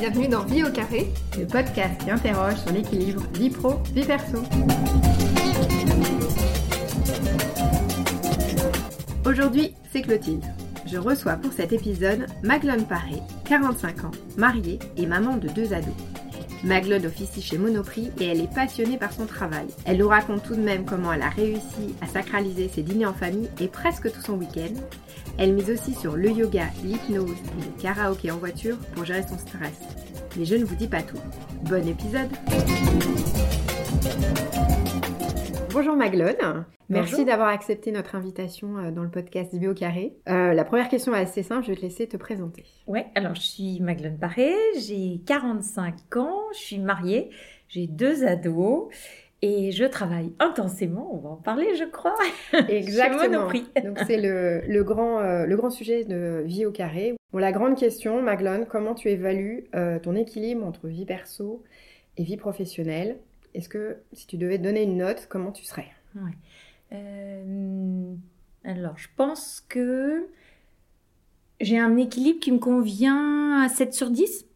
bienvenue dans Vie au carré, le podcast qui interroge sur l'équilibre vie pro, vie perso. Aujourd'hui, c'est Clotilde. Je reçois pour cet épisode Maglone Paré, 45 ans, mariée et maman de deux ados. Maglone officie chez Monoprix et elle est passionnée par son travail. Elle nous raconte tout de même comment elle a réussi à sacraliser ses dîners en famille et presque tout son week-end. Elle mise aussi sur le yoga, l'hypnose et le karaoké en voiture pour gérer son stress. Mais je ne vous dis pas tout. Bon épisode Bonjour Maglone, merci d'avoir accepté notre invitation euh, dans le podcast Bio Carré. Euh, la première question est assez simple, je vais te laisser te présenter. Ouais, alors je suis Maglone Paré, j'ai 45 ans, je suis mariée, j'ai deux ados et je travaille intensément, on va en parler je crois. Exactement. Donc c'est le, le, grand, euh, le grand sujet de vie au carré. Bon, la grande question, Maglone, comment tu évalues ton équilibre entre vie perso et vie professionnelle? Est-ce que si tu devais donner une note, comment tu serais? Euh, Alors, je pense que j'ai un équilibre qui me convient à 7 sur 10.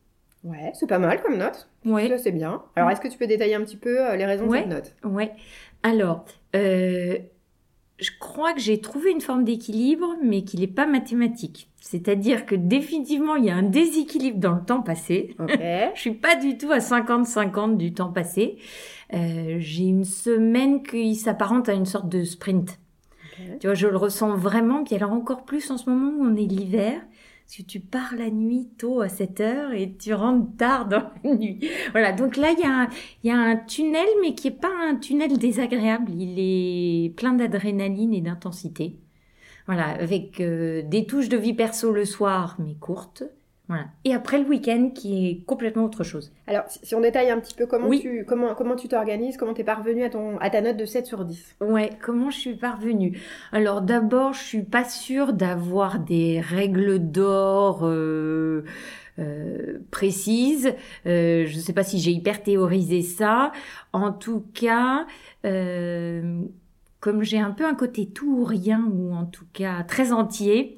Ouais, c'est pas mal comme note. Ouais. Ça, c'est bien. Alors, est-ce que tu peux détailler un petit peu euh, les raisons de cette note? Ouais. Alors, euh, je crois que j'ai trouvé une forme d'équilibre, mais qu'il n'est pas mathématique. C'est-à-dire que définitivement, il y a un déséquilibre dans le temps passé. Okay. je suis pas du tout à 50-50 du temps passé. Euh, j'ai une semaine qui s'apparente à une sorte de sprint. Tu vois, je le ressens vraiment. Puis alors encore plus en ce moment où on est l'hiver. Parce que tu pars la nuit tôt à 7 heures et tu rentres tard dans la nuit. Voilà, donc là, il y, a, un tunnel, mais qui n'est pas un tunnel désagréable. Il est plein d'adrénaline et d'intensité. Voilà, avec euh, des touches de vie perso le soir, mais courtes. Voilà. Et après le week-end qui est complètement autre chose. Alors, si on détaille un petit peu comment tu comment comment tu t'organises, comment tu es parvenue à ton à ta note de 7 sur 10 Ouais, comment je suis parvenue? Alors d'abord, je suis pas sûre d'avoir des règles d'or euh, euh, précises. Euh, je ne sais pas si j'ai hyper théorisé ça. En tout cas, euh, comme j'ai un peu un côté tout ou rien, ou en tout cas très entier,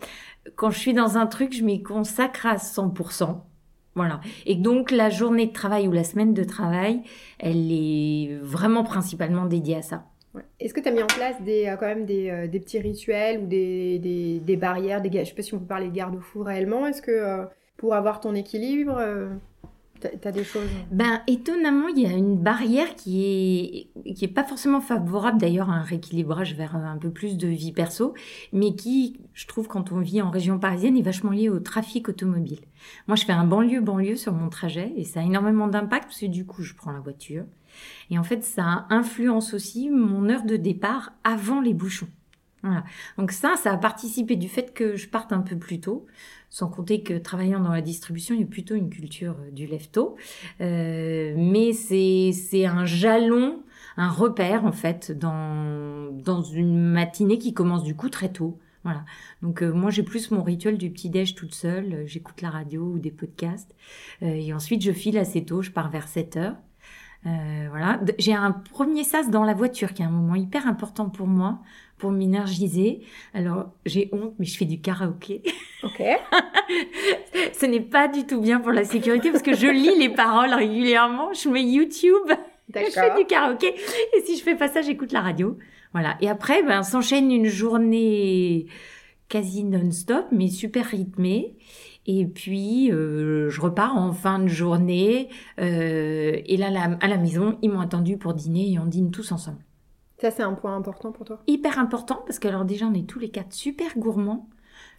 quand je suis dans un truc, je m'y consacre à 100%. Voilà. Et donc, la journée de travail ou la semaine de travail, elle est vraiment principalement dédiée à ça. Est-ce que tu as mis en place des, euh, quand même des, euh, des petits rituels ou des, des, des barrières des, Je ne sais pas si on peut parler de garde-fou réellement. Est-ce que euh, pour avoir ton équilibre, T'as des choses Ben étonnamment, il y a une barrière qui est qui est pas forcément favorable d'ailleurs à un rééquilibrage vers un peu plus de vie perso, mais qui, je trouve, quand on vit en région parisienne, est vachement lié au trafic automobile. Moi, je fais un banlieue banlieue sur mon trajet et ça a énormément d'impact parce que du coup, je prends la voiture et en fait, ça influence aussi mon heure de départ avant les bouchons. Voilà. Donc ça, ça a participé du fait que je parte un peu plus tôt. Sans compter que travaillant dans la distribution, il y a plutôt une culture euh, du lève-tôt. Euh, mais c'est un jalon, un repère en fait dans, dans une matinée qui commence du coup très tôt. Voilà. Donc euh, moi j'ai plus mon rituel du petit déj toute seule, j'écoute la radio ou des podcasts et ensuite je file assez tôt, je pars vers 7 heures. Voilà, j'ai un premier sas dans la voiture qui est un moment hyper important pour moi pour m'énergiser. Alors, j'ai honte, mais je fais du karaoké. Ok. Ce n'est pas du tout bien pour la sécurité parce que je lis les paroles régulièrement. Je mets YouTube. Je fais du karaoké. Et si je fais pas ça, j'écoute la radio. Voilà. Et après, ben, s'enchaîne une journée quasi non-stop, mais super rythmée. Et puis, euh, je repars en fin de journée. Euh, et là, à la maison, ils m'ont attendu pour dîner et on dîne tous ensemble. Ça, c'est un point important pour toi? Hyper important, parce que alors déjà, on est tous les quatre super gourmands.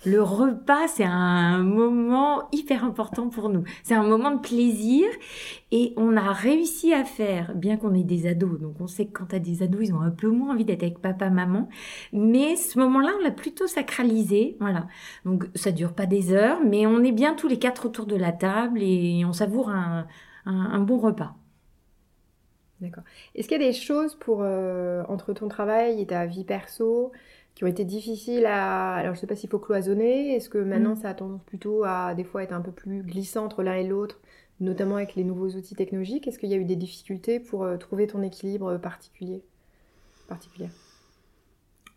Le repas, c'est un moment hyper important pour nous. C'est un moment de plaisir et on a réussi à faire, bien qu'on ait des ados, donc on sait que quand t'as des ados, ils ont un peu moins envie d'être avec papa, maman, mais ce moment-là, on l'a plutôt sacralisé, voilà. Donc ça dure pas des heures, mais on est bien tous les quatre autour de la table et on savoure un, bon repas. D'accord. Est-ce qu'il y a des choses pour euh, entre ton travail et ta vie perso qui ont été difficiles à. Alors, je ne sais pas s'il faut cloisonner. Est-ce que maintenant, mm. ça a tendance plutôt à des fois être un peu plus glissant entre l'un et l'autre, notamment avec les nouveaux outils technologiques? Est-ce qu'il y a eu des difficultés pour euh, trouver ton équilibre particulier particulier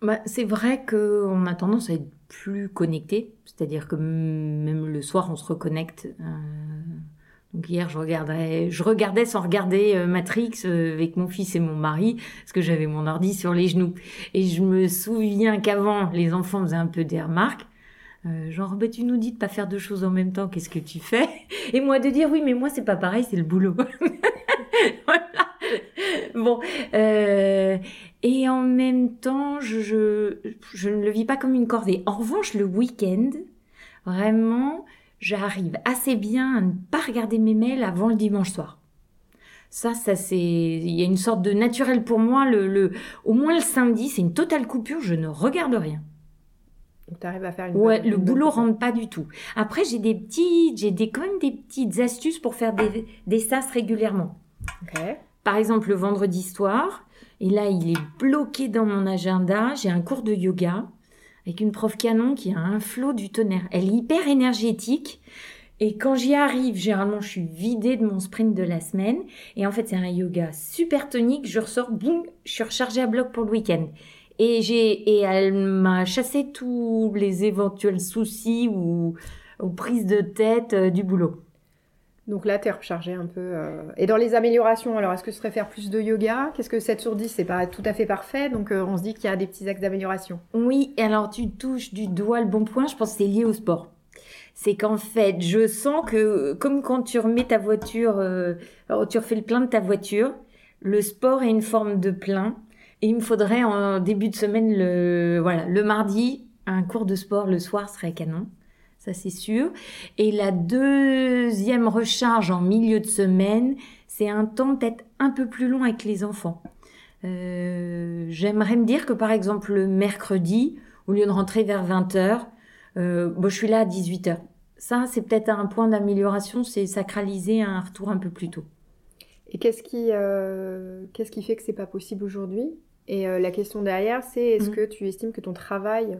bah, C'est vrai qu'on a tendance à être plus connecté, c'est-à-dire que même le soir, on se reconnecte. Euh, Donc hier, je regardais, je regardais sans regarder euh, Matrix euh, avec mon fils et mon mari, parce que j'avais mon ordi sur les genoux. Et je me souviens qu'avant, les enfants faisaient un peu des remarques. Euh, genre, bah, tu nous dis de pas faire deux choses en même temps, qu'est-ce que tu fais? Et moi de dire, oui, mais moi, c'est pas pareil, c'est le boulot. voilà. Bon. Euh, et en même temps, je, je, je ne le vis pas comme une corvée. En revanche, le week-end, vraiment, j'arrive assez bien à ne pas regarder mes mails avant le dimanche soir. Ça, ça c'est, il y a une sorte de naturel pour moi. Le, le, au moins le samedi, c'est une totale coupure. Je ne regarde rien. Donc, arrives à faire une. Ouais, bonne- le une boulot bonne rentre pas du tout. Après, j'ai des petits, j'ai des, quand même des petites astuces pour faire des, des sas régulièrement. Ok. Par exemple, le vendredi soir, et là, il est bloqué dans mon agenda. J'ai un cours de yoga avec une prof canon qui a un flot du tonnerre. Elle est hyper énergétique. Et quand j'y arrive, généralement, je suis vidée de mon sprint de la semaine. Et en fait, c'est un yoga super tonique. Je ressors, boum, je suis rechargée à bloc pour le week-end. Et j'ai, et elle m'a chassé tous les éventuels soucis ou, ou prises de tête euh, du boulot. Donc là, tu es rechargé un peu. euh. Et dans les améliorations, alors est-ce que ce serait faire plus de yoga? Qu'est-ce que 7 sur 10 C'est pas tout à fait parfait, donc euh, on se dit qu'il y a des petits axes d'amélioration. Oui, alors tu touches du doigt le bon point, je pense que c'est lié au sport. C'est qu'en fait, je sens que comme quand tu remets ta voiture, euh, tu refais le plein de ta voiture, le sport est une forme de plein. Et il me faudrait en début de semaine, le, voilà, le mardi, un cours de sport le soir serait canon. Ça, c'est sûr. Et la deuxième recharge en milieu de semaine, c'est un temps peut-être un peu plus long avec les enfants. Euh, J'aimerais me dire que par exemple le mercredi, au lieu de rentrer vers 20h, euh, bon, je suis là à 18h. Ça, c'est peut-être un point d'amélioration, c'est sacraliser un retour un peu plus tôt. Et qu'est-ce qui, euh, qu'est-ce qui fait que c'est pas possible aujourd'hui? Et euh, la question derrière, c'est est-ce Mhm. que tu estimes que ton travail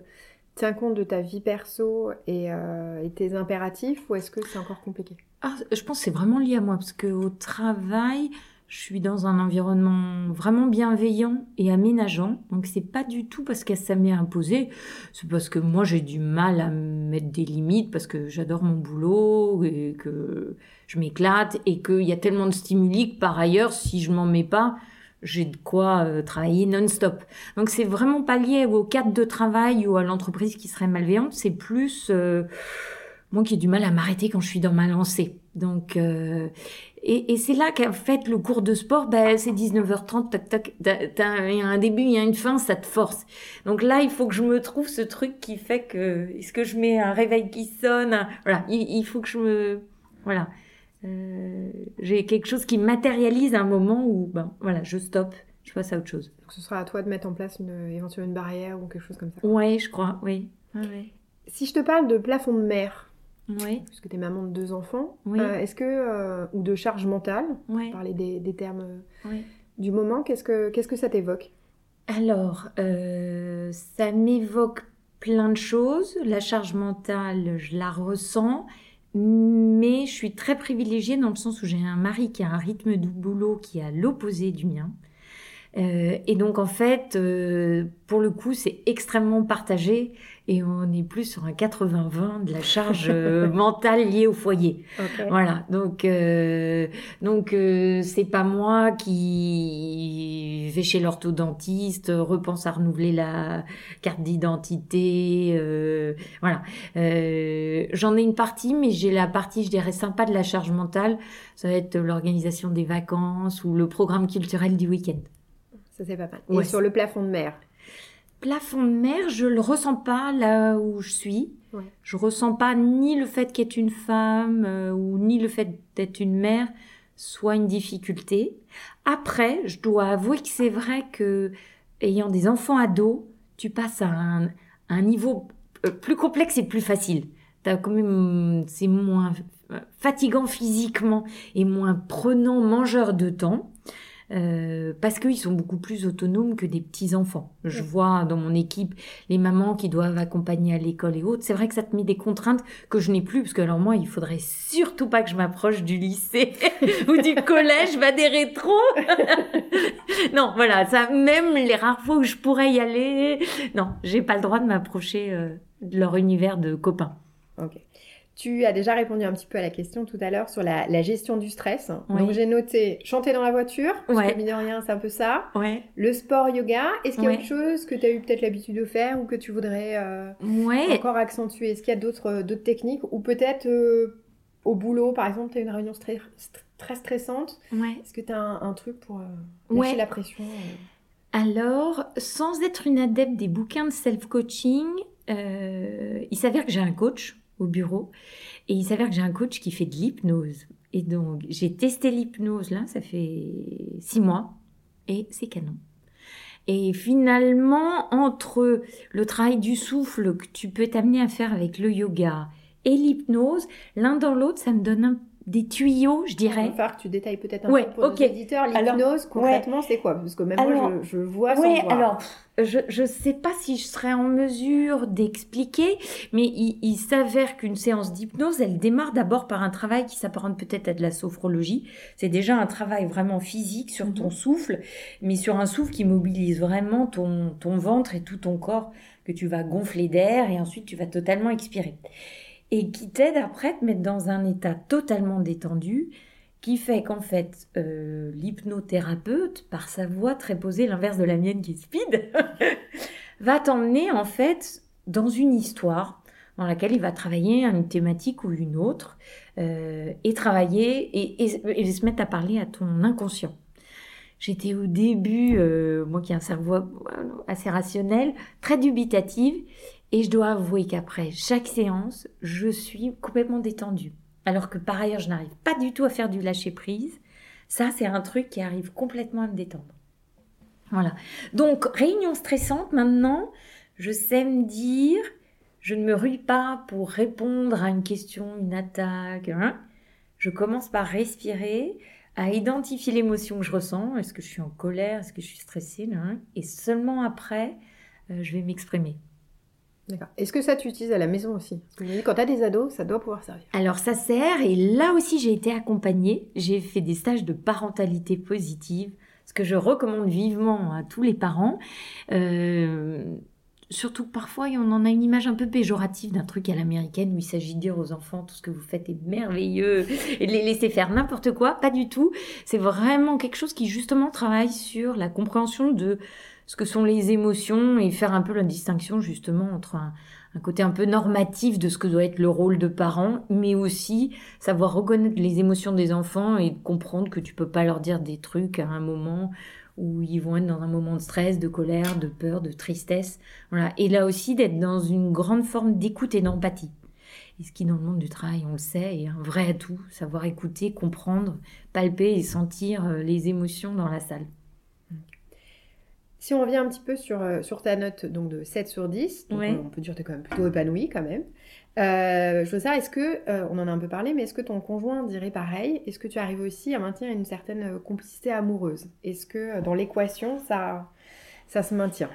tient compte de ta vie perso et, euh, et tes impératifs, ou est-ce que c'est encore compliqué? Ah, je pense que c'est vraiment lié à moi, parce qu'au travail, je suis dans un environnement vraiment bienveillant et aménageant. Donc, c'est pas du tout parce que ça m'est imposé. C'est parce que moi, j'ai du mal à mettre des limites, parce que j'adore mon boulot et que je m'éclate et qu'il y a tellement de stimuli que par ailleurs, si je m'en mets pas, j'ai de quoi euh, travailler non-stop. Donc, c'est vraiment pas lié au cadre de travail ou à l'entreprise qui serait malveillante. C'est plus euh, moi qui ai du mal à m'arrêter quand je suis dans ma lancée. Donc, euh, et, et c'est là qu'en fait, le cours de sport, ben, c'est 19h30, tac, tac, il y a un début, il y a une fin, ça te force. Donc là, il faut que je me trouve ce truc qui fait que, est-ce que je mets un réveil qui sonne, voilà, il, il faut que je me, voilà, Euh, j'ai quelque chose qui matérialise un moment où, ben, voilà, je stoppe, je passe à autre chose. Donc ce sera à toi de mettre en place une, éventuellement une barrière ou quelque chose comme ça. Ouais, je crois, oui. Ouais, Si je te parle de plafond de mer, ouais, puisque tu es maman de deux enfants, Oui. euh, est-ce que, euh, ou de charge mentale, ouais, parler des, des termes euh, du moment, qu'est-ce que, qu'est-ce que ça t'évoque? Alors, euh, ça m'évoque plein de choses. La charge mentale, je la ressens, mais je suis très privilégiée dans le sens où j'ai un mari qui a un rythme de boulot qui est à l'opposé du mien. Euh, et donc en fait, euh, pour le coup, c'est extrêmement partagé et on est plus sur un 80-20 de la charge euh, mentale liée au foyer. Voilà, donc euh, donc euh, c'est pas moi qui vais chez l'orthodontiste, repense à renouveler la carte d'identité, euh, voilà. Euh, J'en ai une partie, mais j'ai la partie, je dirais, sympa de la charge mentale. Ça va être l'organisation des vacances ou le programme culturel du week-end. Ça c'est pas mal. Ouais. Et sur le plafond de mer Plafond de mer, je le ressens pas là où je suis. Ouais. Je ressens pas ni le fait qu'être une femme euh, ou ni le fait d'être une mère soit une difficulté. Après, je dois avouer que c'est vrai que ayant des enfants ados, tu passes à un, un niveau euh, plus complexe et plus facile. T'as quand même, c'est moins euh, fatigant physiquement et moins prenant mangeur de temps. Euh, parce qu'ils sont beaucoup plus autonomes que des petits enfants. Je Ouais. vois dans mon équipe les mamans qui doivent accompagner à l'école et autres. C'est vrai que ça te met des contraintes que je n'ai plus, parce que alors moi, il faudrait surtout pas que je m'approche du lycée ou du collège, va des rétros. non, voilà, ça, même les rares fois où je pourrais y aller, non, j'ai pas le droit de m'approcher euh, de leur univers de copains. Ok. Tu as déjà répondu un petit peu à la question tout à l'heure sur la, gestion du stress. Donc j'ai noté chanter dans la voiture, parce que mine de rien c'est un peu ça. Ouais. Le sport yoga, est-ce qu'il y a autre chose que tu as eu peut-être l'habitude de faire ou que tu voudrais euh, encore accentuer? Est-ce qu'il y a d'autres euh, techniques Ou peut-être euh, au boulot par exemple, tu as une réunion très, très stressante? Est-ce que tu as un, truc pour lâcher la pression Alors, sans être une adepte des bouquins de self-coaching, il s'avère que j'ai un coach au bureau. Et il s'avère que j'ai un coach qui fait de l'hypnose. Et donc, j'ai testé l'hypnose, là, ça fait six mois. Et c'est canon. Et finalement, entre le travail du souffle que tu peux t'amener à faire avec le yoga et l'hypnose, l'un dans l'autre, ça me donne un des tuyaux, je dirais. Il va falloir que tu détailles peut-être un peu pour nos éditeurs. L'hypnose, concrètement, c'est quoi? Parce que même moi, je, vois sans voir. alors, je ne sais pas si je serais en mesure d'expliquer, mais il, s'avère qu'une séance d'hypnose, elle démarre d'abord par un travail qui s'apparente peut-être à de la sophrologie. C'est déjà un travail vraiment physique sur ton mhm. souffle, mais sur un souffle qui mobilise vraiment ton, ton ventre et tout ton corps que tu vas gonfler d'air et ensuite tu vas totalement expirer et qui t'aide après à te mettre dans un état totalement détendu, qui fait qu'en fait, euh, l'hypnothérapeute, par sa voix très posée, l'inverse de la mienne qui est speed, va t'emmener en fait dans une histoire dans laquelle il va travailler une thématique ou une autre, euh, et travailler et, se mettre à parler à ton inconscient. J'étais au début, euh, moi qui ai un cerveau assez rationnel, très dubitative, et je dois avouer qu'après chaque séance, je suis complètement détendue. Alors que par ailleurs, je n'arrive pas du tout à faire du lâcher prise. Ça, c'est un truc qui arrive complètement à me détendre. Voilà. Donc, réunion stressante maintenant, je sais me dire, je ne me rue pas pour répondre à une question, une attaque. Hein. Je commence par respirer, à identifier l'émotion que je ressens. Est-ce que je suis en colère? Est-ce que je suis stressée? Hein. Et seulement après, euh, je vais m'exprimer. Est-ce que ça tu utilises à la maison aussi? Quand tu as des ados, ça doit pouvoir servir. Alors ça sert et là aussi j'ai été accompagnée. J'ai fait des stages de parentalité positive, ce que je recommande vivement à tous les parents. Euh, surtout que parfois on en a une image un peu péjorative d'un truc à l'américaine où il s'agit de dire aux enfants tout ce que vous faites est merveilleux et de les laisser faire n'importe quoi. Pas du tout. C'est vraiment quelque chose qui justement travaille sur la compréhension de ce que sont les émotions et faire un peu la distinction justement entre un, côté un peu normatif de ce que doit être le rôle de parent, mais aussi savoir reconnaître les émotions des enfants et comprendre que tu peux pas leur dire des trucs à un moment où ils vont être dans un moment de stress, de colère, de peur, de tristesse. Voilà. Et là aussi d'être dans une grande forme d'écoute et d'empathie. Et ce qui dans le monde du travail, on le sait, est un vrai atout, savoir écouter, comprendre, palper et sentir euh, les émotions dans la salle. Si on revient un petit peu sur, euh, sur ta note donc de 7 sur 10, on peut dire que tu es quand même plutôt épanouie quand même. Euh, je veux savoir, est-ce que, euh, on en a un peu parlé, mais est-ce que ton conjoint dirait pareil? Est-ce que tu arrives aussi à maintenir une certaine complicité amoureuse? Est-ce que dans l'équation, ça, ça se maintient?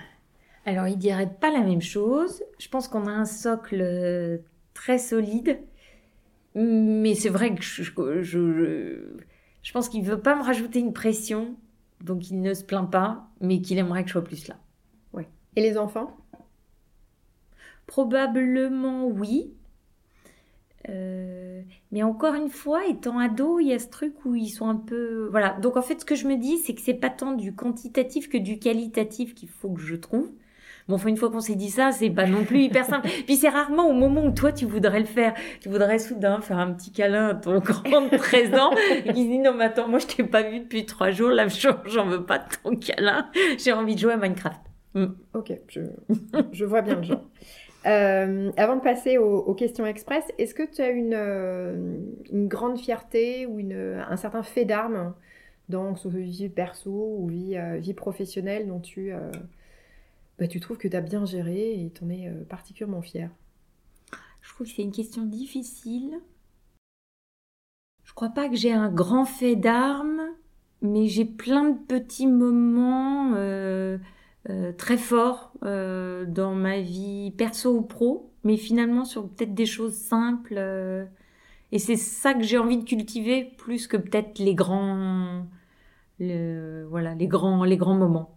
Alors, il dirait pas la même chose. Je pense qu'on a un socle très solide, mais c'est vrai que je, je, je, je pense qu'il veut pas me rajouter une pression donc il ne se plaint pas, mais qu'il aimerait que je sois plus là. Ouais. Et les enfants? Probablement oui. Euh, mais encore une fois, étant ado, il y a ce truc où ils sont un peu. Voilà. Donc en fait, ce que je me dis, c'est que c'est pas tant du quantitatif que du qualitatif qu'il faut que je trouve. Bon, une fois qu'on s'est dit ça, c'est pas non plus hyper simple. Puis c'est rarement au moment où toi tu voudrais le faire. Tu voudrais soudain faire un petit câlin à ton grand présent et qui dit non mais attends, moi je t'ai pas vu depuis trois jours, là j'en veux pas de ton câlin. J'ai envie de jouer à Minecraft. Mm. Ok, je, je vois bien le genre. Euh, avant de passer aux, questions express, est-ce que tu as une, euh, une grande fierté ou une, un certain fait d'armes dans ce vie perso ou vie, euh, vie professionnelle dont tu, bah, tu trouves que tu as bien géré et tu en es euh, particulièrement fier Je trouve que c'est une question difficile. Je crois pas que j'ai un grand fait d'armes, mais j'ai plein de petits moments euh, euh, très forts dans ma vie perso ou pro, mais finalement sur peut-être des choses simples. et c'est ça que j'ai envie de cultiver plus que peut-être les grands, voilà, les grands, les grands moments.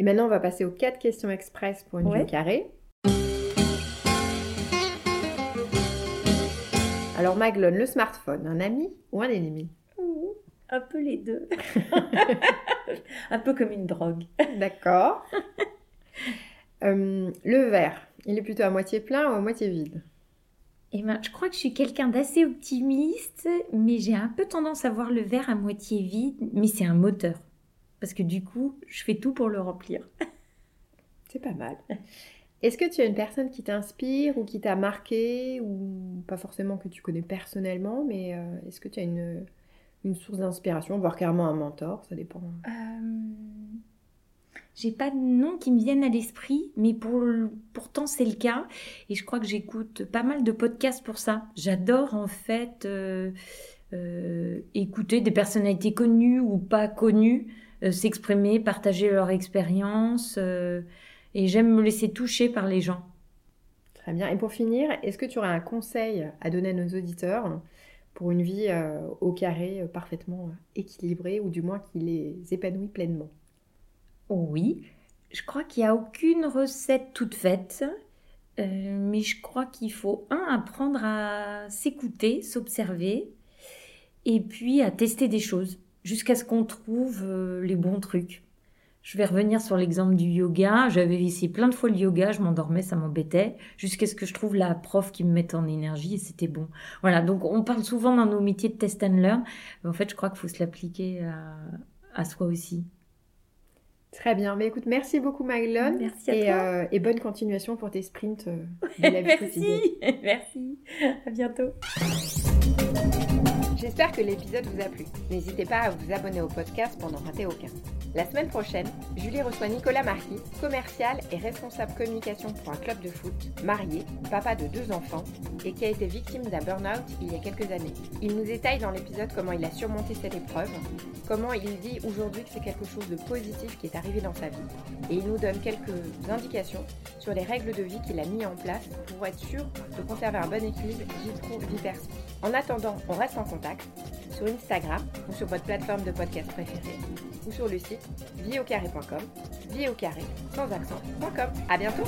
Et maintenant, on va passer aux quatre questions express pour une ouais. vue carrée. Alors Maglone, le smartphone, un ami ou un ennemi? Un peu les deux. un peu comme une drogue. D'accord. Euh, le verre, il est plutôt à moitié plein ou à moitié vide? Eh ben, je crois que je suis quelqu'un d'assez optimiste, mais j'ai un peu tendance à voir le verre à moitié vide, mais c'est un moteur. Parce que du coup, je fais tout pour le remplir. C'est pas mal. Est-ce que tu as une personne qui t'inspire ou qui t'a marqué, ou pas forcément que tu connais personnellement, mais euh, est-ce que tu as une, une source d'inspiration, voire carrément un mentor, ça dépend. Euh, j'ai pas de nom qui me viennent à l'esprit, mais pour, pourtant c'est le cas. Et je crois que j'écoute pas mal de podcasts pour ça. J'adore en fait euh, euh, écouter des personnalités connues ou pas connues s'exprimer, partager leur expérience. et j'aime me laisser toucher par les gens. Très bien. Et pour finir, est-ce que tu aurais un conseil à donner à nos auditeurs pour une vie au carré parfaitement équilibrée ou du moins qui les épanouit pleinement? Oui, je crois qu'il n'y a aucune recette toute faite, euh, mais je crois qu'il faut, un, apprendre à s'écouter, s'observer, et puis à tester des choses, jusqu'à ce qu'on trouve euh, les bons trucs. Je vais revenir sur l'exemple du yoga. J'avais essayé plein de fois le yoga, je m'endormais, ça m'embêtait, jusqu'à ce que je trouve la prof qui me mette en énergie et c'était bon. Voilà, donc on parle souvent dans nos métiers de test and learn, mais en fait je crois qu'il faut se l'appliquer à soi aussi. Très bien. Mais écoute, merci beaucoup Maglone. Merci à et, toi. Euh, et bonne continuation pour tes sprints euh, de la vie Merci. Merci. À bientôt. J'espère que l'épisode vous a plu. N'hésitez pas à vous abonner au podcast pour n'en rater aucun. La semaine prochaine, Julie reçoit Nicolas Marquis, commercial et responsable communication pour un club de foot, marié, papa de deux enfants et qui a été victime d'un burn-out il y a quelques années. Il nous détaille dans l'épisode comment il a surmonté cette épreuve, comment il dit aujourd'hui que c'est quelque chose de positif qui est arrivé dans sa vie et il nous donne quelques indications sur les règles de vie qu'il a mis en place pour être sûr de conserver un bon équilibre vie pro-vie perso. En attendant, on reste en contact sur Instagram ou sur votre plateforme de podcast préférée ou sur le site vieaucarré.com, vie au carré sans accent.com. À bientôt!